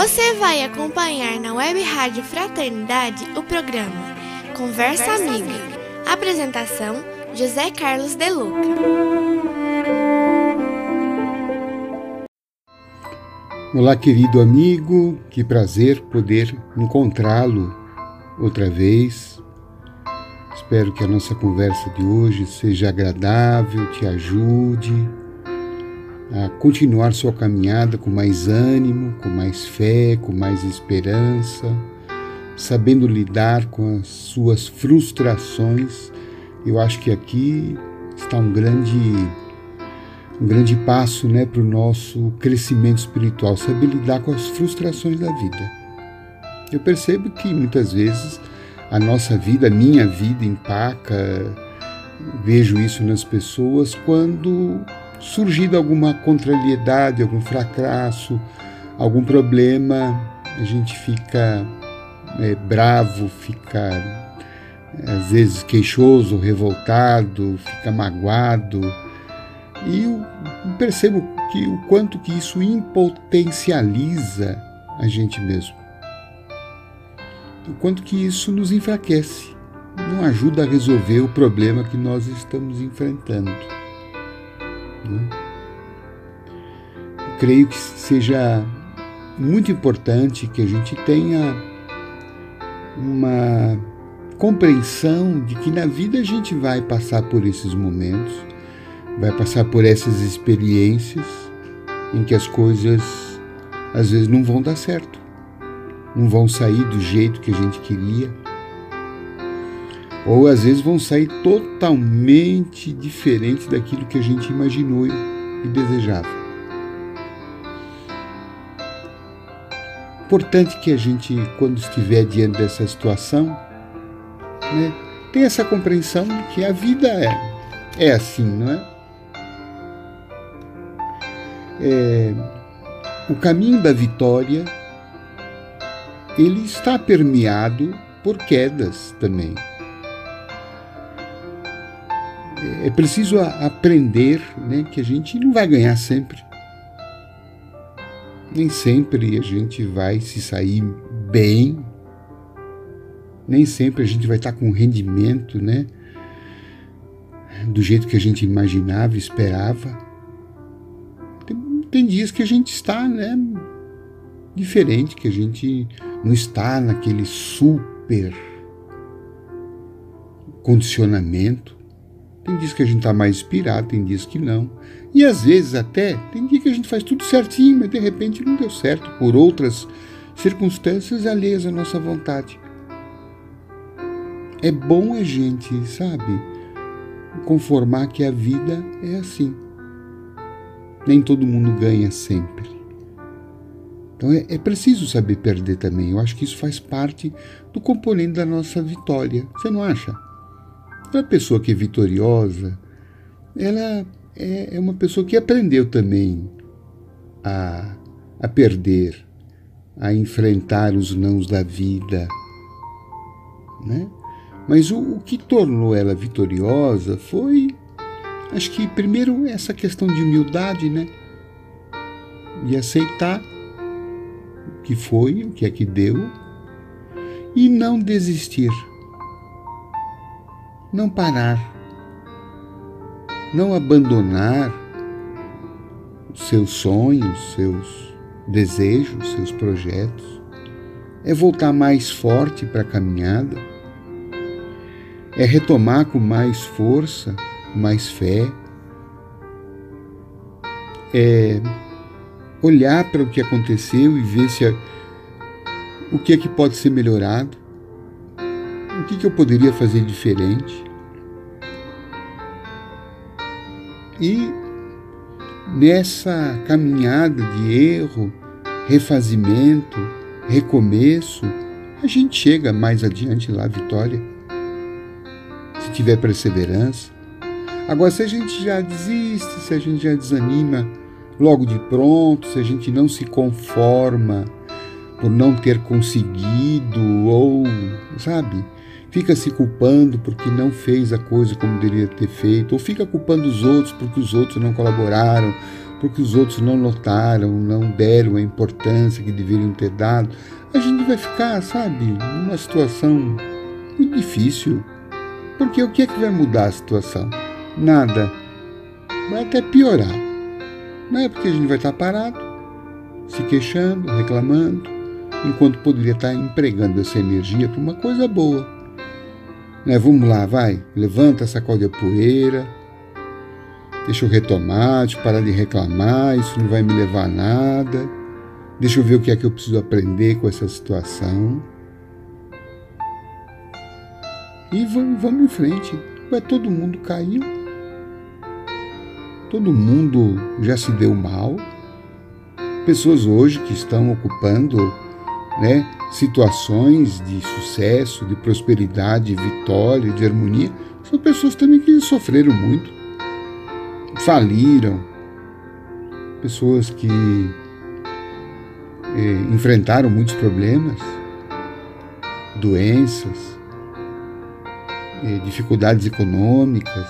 Você vai acompanhar na Web Rádio Fraternidade o programa Conversa, Conversa Amiga. Amiga. Apresentação: José Carlos De Luca. Olá, querido amigo, que prazer poder encontrá-lo outra vez. Espero que a nossa conversa de hoje seja agradável, te ajude a continuar sua caminhada com mais ânimo, com mais fé, com mais esperança, sabendo lidar com as suas frustrações. Eu acho que aqui está um grande um grande passo né, para o nosso crescimento espiritual, saber lidar com as frustrações da vida. Eu percebo que muitas vezes a nossa vida, a minha vida empaca, vejo isso nas pessoas quando surgido alguma contrariedade, algum fracasso, algum problema, a gente fica é, bravo, fica às vezes queixoso, revoltado, fica magoado. E eu percebo que o quanto que isso impotencializa a gente mesmo. O quanto que isso nos enfraquece, não ajuda a resolver o problema que nós estamos enfrentando. Né? Creio que seja muito importante que a gente tenha uma compreensão de que na vida a gente vai passar por esses momentos, vai passar por essas experiências em que as coisas às vezes não vão dar certo, não vão sair do jeito que a gente queria ou às vezes vão sair totalmente diferentes daquilo que a gente imaginou e desejava. Importante que a gente, quando estiver diante dessa situação, né, tenha essa compreensão de que a vida é, é assim, não é? é o caminho da vitória ele está permeado por quedas também é preciso aprender né, que a gente não vai ganhar sempre. Nem sempre a gente vai se sair bem, nem sempre a gente vai estar com rendimento, né? Do jeito que a gente imaginava, esperava. Tem, tem dias que a gente está, né? Diferente, que a gente não está naquele super condicionamento. Tem dias que a gente está mais inspirado, tem dias que não. E às vezes até tem dia que a gente faz tudo certinho, mas de repente não deu certo por outras circunstâncias alheias à nossa vontade. É bom a gente, sabe, conformar que a vida é assim. Nem todo mundo ganha sempre. Então é, é, preciso saber perder também. Eu acho que isso faz parte do componente da nossa vitória. Você não acha? A pessoa que é vitoriosa, ela é, é uma pessoa que aprendeu também a, a perder, a enfrentar os nãos da vida. Né? Mas o, o que tornou ela vitoriosa foi, acho que primeiro essa questão de humildade, né? De aceitar o que foi, o que é que deu, e não desistir não parar, não abandonar seus sonhos, seus desejos, seus projetos, é voltar mais forte para a caminhada, é retomar com mais força, mais fé, é olhar para o que aconteceu e ver se o que é que pode ser melhorado, que, que eu poderia fazer diferente? E nessa caminhada de erro, refazimento, recomeço, a gente chega mais adiante lá, vitória. Se tiver perseverança. Agora, se a gente já desiste, se a gente já desanima logo de pronto, se a gente não se conforma por não ter conseguido, ou, sabe, fica se culpando porque não fez a coisa como deveria ter feito, ou fica culpando os outros porque os outros não colaboraram, porque os outros não notaram, não deram a importância que deveriam ter dado, a gente vai ficar, sabe, numa situação muito difícil. Porque o que é que vai mudar a situação? Nada. Vai até piorar. Não é porque a gente vai estar parado, se queixando, reclamando, enquanto poderia estar empregando essa energia para uma coisa boa. Né? Vamos lá, vai, levanta, sacode a poeira, deixa eu retomar, deixa eu parar de reclamar, isso não vai me levar a nada, deixa eu ver o que é que eu preciso aprender com essa situação. E vamos, vamos em frente. Ué, todo mundo caiu. Todo mundo já se deu mal. Pessoas hoje que estão ocupando né, situações de sucesso, de prosperidade, de vitória, de harmonia, são pessoas também que sofreram muito, faliram, pessoas que eh, enfrentaram muitos problemas, doenças, eh, dificuldades econômicas,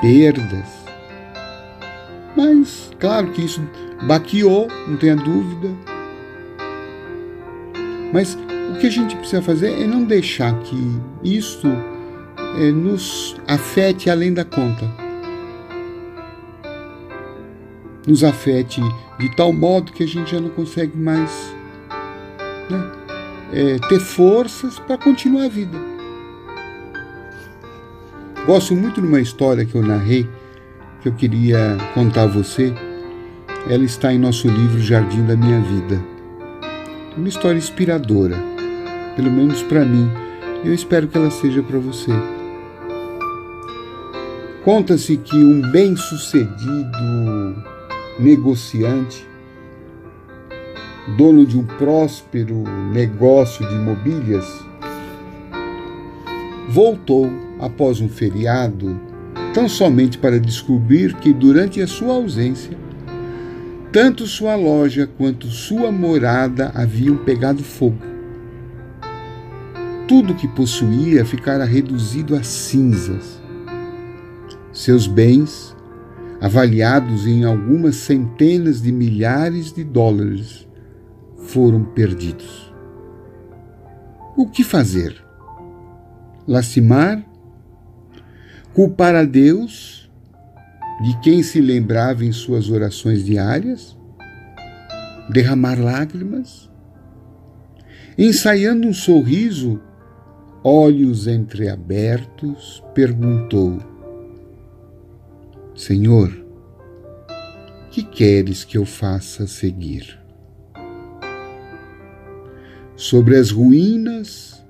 perdas. Mas, claro que isso baqueou, não tenha dúvida, mas o que a gente precisa fazer é não deixar que isso é, nos afete além da conta. Nos afete de tal modo que a gente já não consegue mais né, é, ter forças para continuar a vida. Gosto muito de uma história que eu narrei, que eu queria contar a você. Ela está em nosso livro Jardim da Minha Vida uma história inspiradora, pelo menos para mim. Eu espero que ela seja para você. Conta-se que um bem-sucedido negociante, dono de um próspero negócio de mobílias, voltou após um feriado tão somente para descobrir que durante a sua ausência tanto sua loja quanto sua morada haviam pegado fogo. Tudo que possuía ficara reduzido a cinzas. Seus bens, avaliados em algumas centenas de milhares de dólares, foram perdidos. O que fazer? Lastimar? Culpar a Deus? De quem se lembrava em suas orações diárias, derramar lágrimas, ensaiando um sorriso, olhos entreabertos, perguntou: Senhor, que queres que eu faça seguir? Sobre as ruínas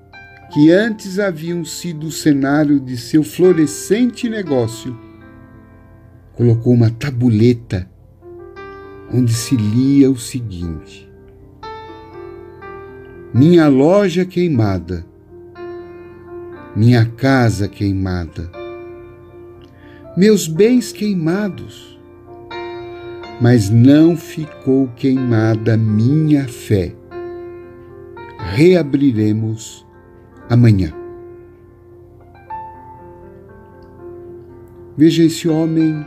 que antes haviam sido o cenário de seu florescente negócio, colocou uma tabuleta onde se lia o seguinte: Minha loja queimada, minha casa queimada, meus bens queimados, mas não ficou queimada minha fé. Reabriremos amanhã. Veja esse homem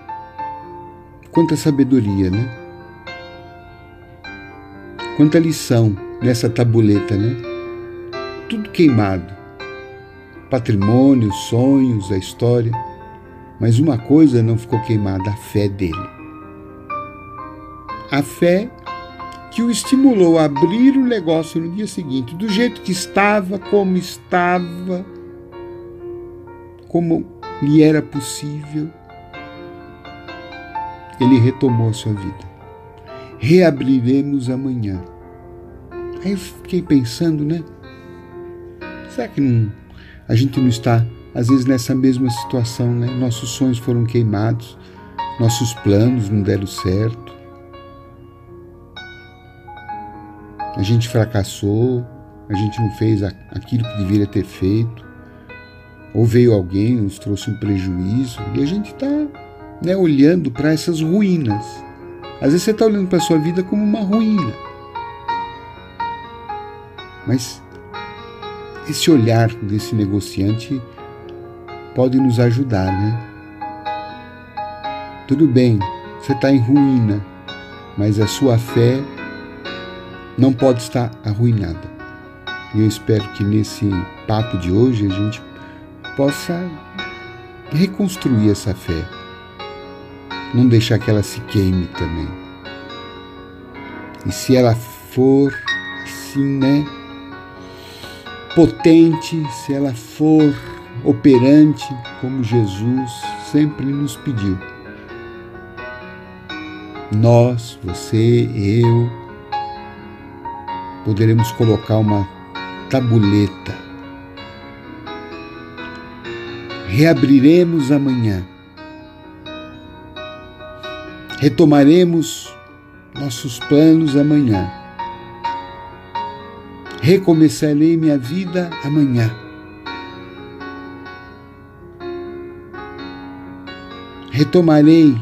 Quanta sabedoria, né? Quanta lição nessa tabuleta, né? Tudo queimado. Patrimônio, sonhos, a história. Mas uma coisa não ficou queimada: a fé dele. A fé que o estimulou a abrir o negócio no dia seguinte, do jeito que estava, como estava, como lhe era possível ele retomou a sua vida. Reabriremos amanhã. Aí eu fiquei pensando, né? Será que não, a gente não está, às vezes, nessa mesma situação, né? Nossos sonhos foram queimados, nossos planos não deram certo. A gente fracassou, a gente não fez aquilo que deveria ter feito. Ou veio alguém, nos trouxe um prejuízo, e a gente está né, olhando para essas ruínas. Às vezes você está olhando para a sua vida como uma ruína. Mas esse olhar desse negociante pode nos ajudar, né? Tudo bem, você está em ruína, mas a sua fé não pode estar arruinada. E eu espero que nesse papo de hoje a gente possa reconstruir essa fé. Não deixar que ela se queime também. E se ela for assim, né? Potente, se ela for operante, como Jesus sempre nos pediu. Nós, você, eu, poderemos colocar uma tabuleta. Reabriremos amanhã. Retomaremos nossos planos amanhã. Recomeçarei minha vida amanhã. Retomarei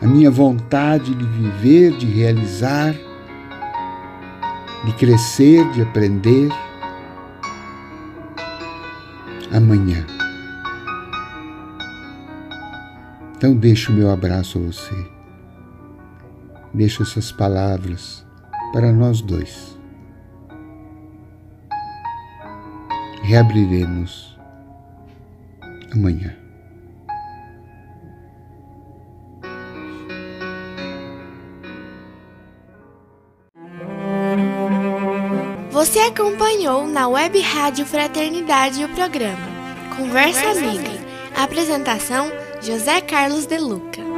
a minha vontade de viver, de realizar de crescer, de aprender amanhã. Então deixo o meu abraço a você. Deixo essas palavras para nós dois. Reabriremos amanhã. Você acompanhou na Web Rádio Fraternidade o programa Conversa Amiga. Apresentação José Carlos De Luca.